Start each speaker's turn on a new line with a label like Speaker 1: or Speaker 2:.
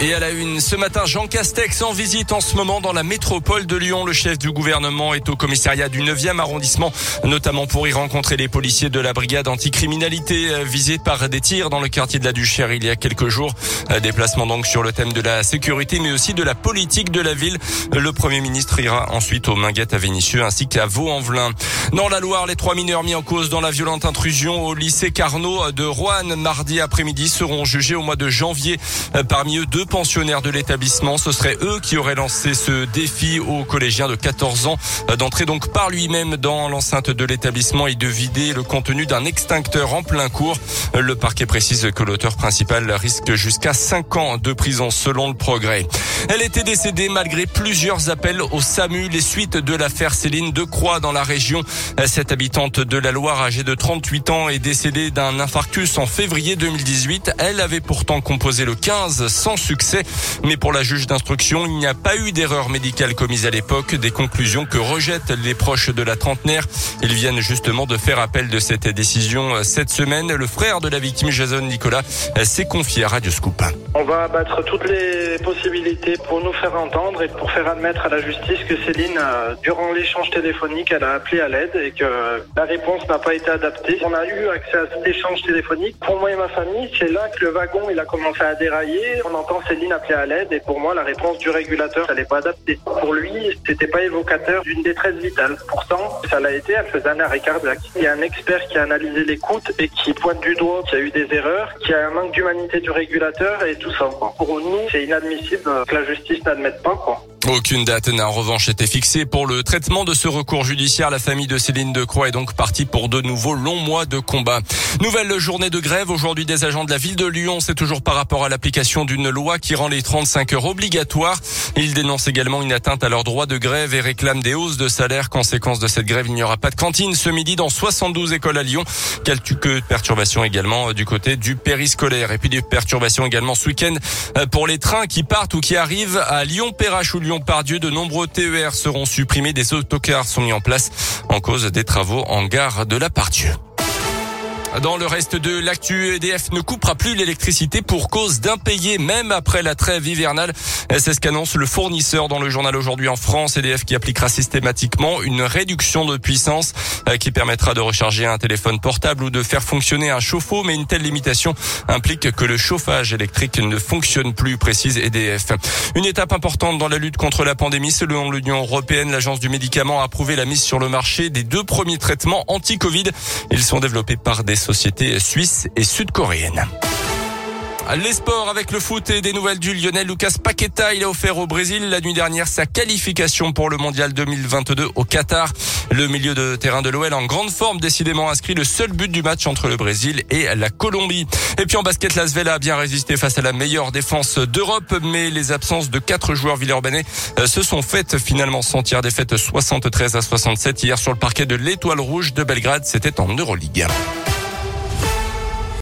Speaker 1: Et à la une, ce matin, Jean Castex en visite en ce moment dans la métropole de Lyon. Le chef du gouvernement est au commissariat du 9e arrondissement, notamment pour y rencontrer les policiers de la brigade anticriminalité euh, visés par des tirs dans le quartier de la Duchère il y a quelques jours. Euh, déplacement donc sur le thème de la sécurité, mais aussi de la politique de la ville. Le Premier ministre ira ensuite aux Minguettes à Vénissieux ainsi qu'à Vaux-en-Velin. Dans la Loire, les trois mineurs mis en cause dans la violente intrusion au lycée Carnot de Roanne mardi après-midi seront jugés au mois de janvier. Euh, parmi eux, deux pensionnaires de l'établissement. Ce serait eux qui auraient lancé ce défi aux collégiens de 14 ans d'entrer donc par lui-même dans l'enceinte de l'établissement et de vider le contenu d'un extincteur en plein cours. Le parquet précise que l'auteur principal risque jusqu'à 5 ans de prison selon le progrès. Elle était décédée malgré plusieurs appels au SAMU les suites de l'affaire Céline de Croix dans la région. Cette habitante de la Loire âgée de 38 ans est décédée d'un infarctus en février 2018. Elle avait pourtant composé le 15 sans succès mais pour la juge d'instruction, il n'y a pas eu d'erreur médicale commise à l'époque, des conclusions que rejettent les proches de la trentenaire. Ils viennent justement de faire appel de cette décision cette semaine. Le frère de la victime, Jason Nicolas, s'est confié à Radio Scoop.
Speaker 2: On va abattre toutes les possibilités pour nous faire entendre et pour faire admettre à la justice que Céline, euh, durant l'échange téléphonique, elle a appelé à l'aide et que la réponse n'a pas été adaptée. On a eu accès à cet échange téléphonique. Pour moi et ma famille, c'est là que le wagon il a commencé à dérailler. On entend Céline appelait à l'aide et pour moi, la réponse du régulateur, ça n'est pas adapté. Pour lui, c'était pas évocateur d'une détresse vitale. Pourtant, ça l'a été, elle faisait un arrêt cardiaque. Il y a un expert qui a analysé l'écoute et qui pointe du doigt qu'il y a eu des erreurs, qu'il y a un manque d'humanité du régulateur et tout ça. Pour nous, c'est inadmissible que la justice n'admette pas. Quoi.
Speaker 1: Aucune date n'a en revanche été fixée pour le traitement de ce recours judiciaire. La famille de Céline Decroix est donc partie pour de nouveaux longs mois de combat. Nouvelle journée de grève aujourd'hui des agents de la ville de Lyon. C'est toujours par rapport à l'application d'une loi qui rend les 35 heures obligatoires. Ils dénoncent également une atteinte à leur droit de grève et réclament des hausses de salaire. Conséquence de cette grève, il n'y aura pas de cantine ce midi dans 72 écoles à Lyon. Quelques perturbations également du côté du périscolaire. Et puis des perturbations également ce week-end pour les trains qui partent ou qui arrivent à Lyon-Perrache ou Lyon par Dieu, de nombreux TER seront supprimés, des autocars sont mis en place en cause des travaux en gare de la Pardieu. Dans le reste de l'actu, EDF ne coupera plus l'électricité pour cause d'impayés, même après la trêve hivernale. C'est ce qu'annonce le fournisseur dans le journal aujourd'hui en France. EDF qui appliquera systématiquement une réduction de puissance euh, qui permettra de recharger un téléphone portable ou de faire fonctionner un chauffe-eau. Mais une telle limitation implique que le chauffage électrique ne fonctionne plus, précise EDF. Une étape importante dans la lutte contre la pandémie, selon l'Union européenne, l'agence du médicament a approuvé la mise sur le marché des deux premiers traitements anti-Covid. Ils sont développés par des sociétés suisses et sud-coréennes. Les sports avec le foot et des nouvelles du Lionel Lucas Paqueta. Il a offert au Brésil la nuit dernière sa qualification pour le mondial 2022 au Qatar. Le milieu de terrain de l'OL en grande forme décidément inscrit le seul but du match entre le Brésil et la Colombie. Et puis en basket, Lasvel a bien résisté face à la meilleure défense d'Europe, mais les absences de quatre joueurs villeurbanais euh, se sont faites finalement sentir défaite 73 à 67 hier sur le parquet de l'Étoile Rouge de Belgrade. C'était en Euroleague.